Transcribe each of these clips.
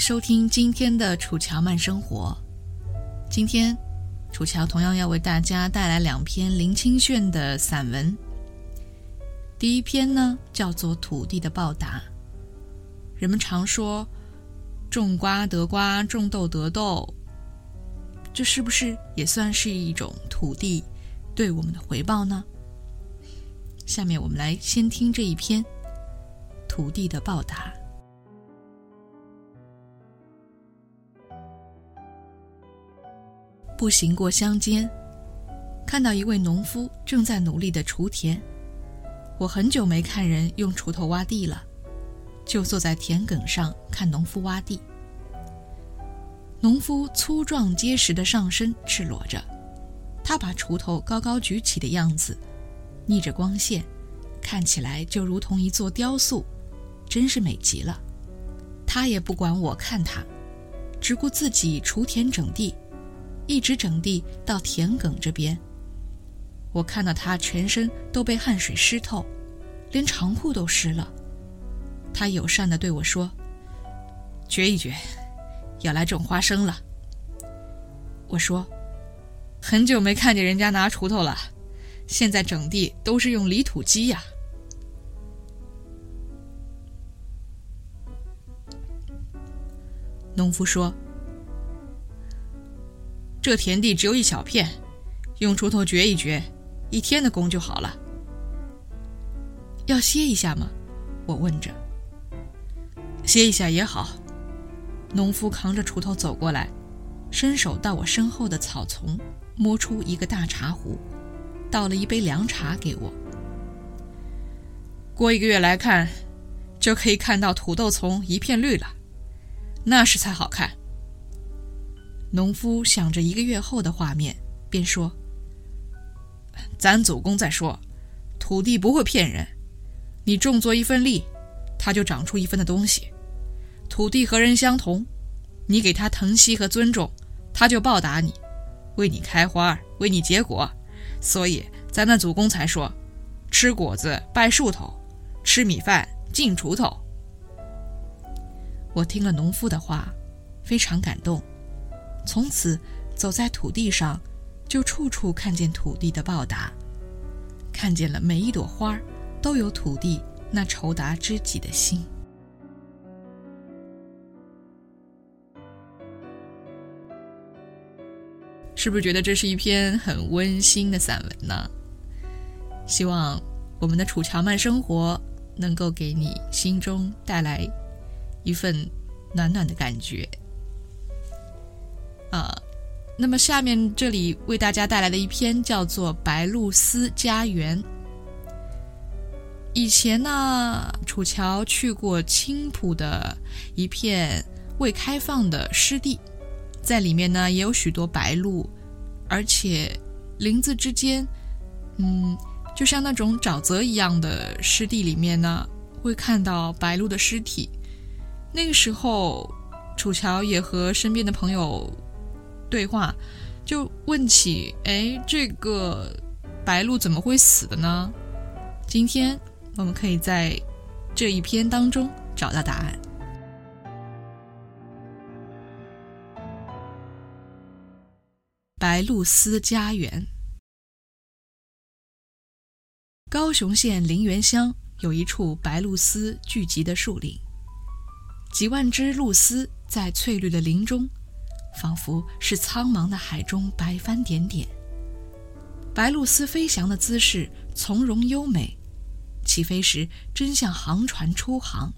收听今天的楚乔慢生活。今天，楚乔同样要为大家带来两篇林清炫的散文。第一篇呢，叫做《土地的报答》。人们常说“种瓜得瓜，种豆得豆”，这是不是也算是一种土地对我们的回报呢？下面我们来先听这一篇《土地的报答》。步行过乡间，看到一位农夫正在努力的锄田。我很久没看人用锄头挖地了，就坐在田埂上看农夫挖地。农夫粗壮结实的上身赤裸着，他把锄头高高举起的样子，逆着光线，看起来就如同一座雕塑，真是美极了。他也不管我看他，只顾自己锄田整地。一直整地到田埂这边，我看到他全身都被汗水湿透，连长裤都湿了。他友善地对我说：“掘一掘，要来种花生了。”我说：“很久没看见人家拿锄头了，现在整地都是用犁土机呀。”农夫说。这田地只有一小片，用锄头掘一掘，一天的工就好了。要歇一下吗？我问着。歇一下也好。农夫扛着锄头走过来，伸手到我身后的草丛，摸出一个大茶壶，倒了一杯凉茶给我。过一个月来看，就可以看到土豆丛一片绿了，那时才好看。农夫想着一个月后的画面，便说：“咱祖公在说，土地不会骗人，你种作一份力，它就长出一份的东西。土地和人相同，你给它疼惜和尊重，它就报答你，为你开花，为你结果。所以咱那祖公才说，吃果子拜树头，吃米饭敬锄头。”我听了农夫的话，非常感动。从此，走在土地上，就处处看见土地的报答，看见了每一朵花都有土地那酬答知己的心。是不是觉得这是一篇很温馨的散文呢？希望我们的楚乔慢生活能够给你心中带来一份暖暖的感觉。啊，那么下面这里为大家带来的一篇叫做《白鹭丝家园》。以前呢，楚乔去过青浦的一片未开放的湿地，在里面呢也有许多白鹭，而且林子之间，嗯，就像那种沼泽一样的湿地里面呢，会看到白鹭的尸体。那个时候，楚乔也和身边的朋友对话，就问起：“哎，这个白鹭怎么会死的呢？”今天我们可以在这一篇当中找到答案。白鹭丝家园。高雄县林园乡有一处白鹭丝聚集的树林，几万只鹭丝在翠绿的林中，仿佛是苍茫的海中白帆点点。白鹭丝飞翔的姿势从容优美，起飞时真像航船出航，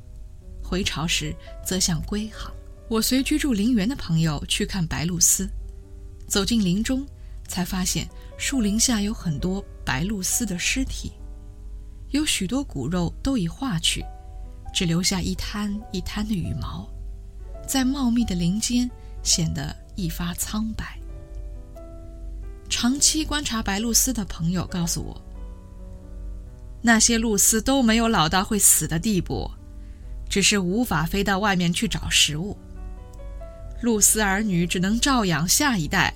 回巢时则像归航。我随居住林园的朋友去看白鹭丝，走进林中，才发现树林下有很多白鹭丝的尸体。有许多骨肉都已化去，只留下一滩一滩的羽毛，在茂密的林间显得一发苍白。长期观察白鹭丝的朋友告诉我，那些鹭丝都没有老到会死的地步，只是无法飞到外面去找食物。鹭丝儿女只能照养下一代，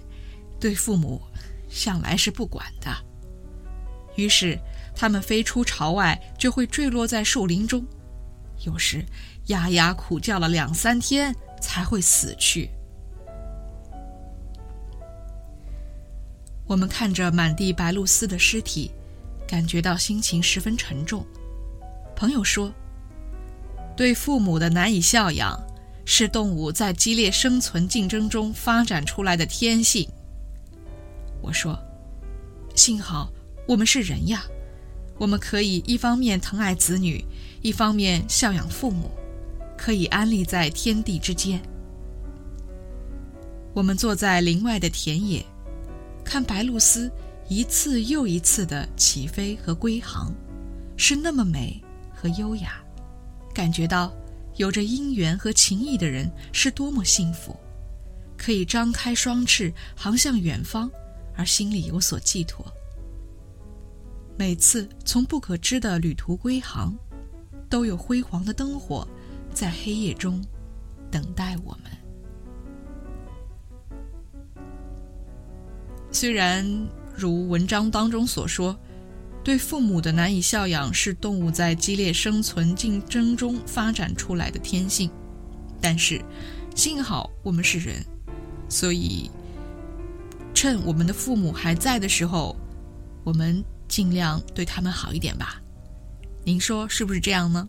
对父母向来是不管的。于是。它们飞出巢外，就会坠落在树林中，有时呀呀苦叫了两三天才会死去。我们看着满地白鹭丝的尸体，感觉到心情十分沉重。朋友说：“对父母的难以孝养，是动物在激烈生存竞争中发展出来的天性。”我说：“幸好我们是人呀。”我们可以一方面疼爱子女，一方面孝养父母，可以安立在天地之间。我们坐在林外的田野，看白鹭丝一次又一次的起飞和归航，是那么美和优雅，感觉到有着姻缘和情谊的人是多么幸福，可以张开双翅航向远方，而心里有所寄托。每次从不可知的旅途归航，都有辉煌的灯火在黑夜中等待我们。虽然如文章当中所说，对父母的难以孝养是动物在激烈生存竞争中发展出来的天性，但是幸好我们是人，所以趁我们的父母还在的时候，我们。尽量对他们好一点吧，您说是不是这样呢？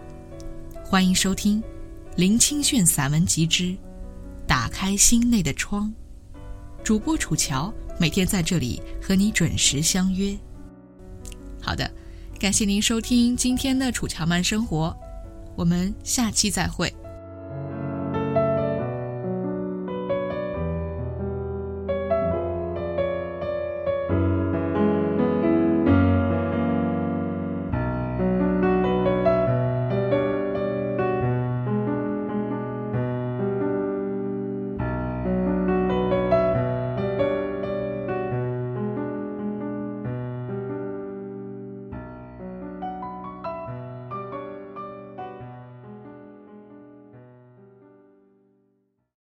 欢迎收听《林清炫散文集之打开心内的窗》，主播楚乔每天在这里和你准时相约。好的。感谢您收听今天的《楚乔慢生活》，我们下期再会。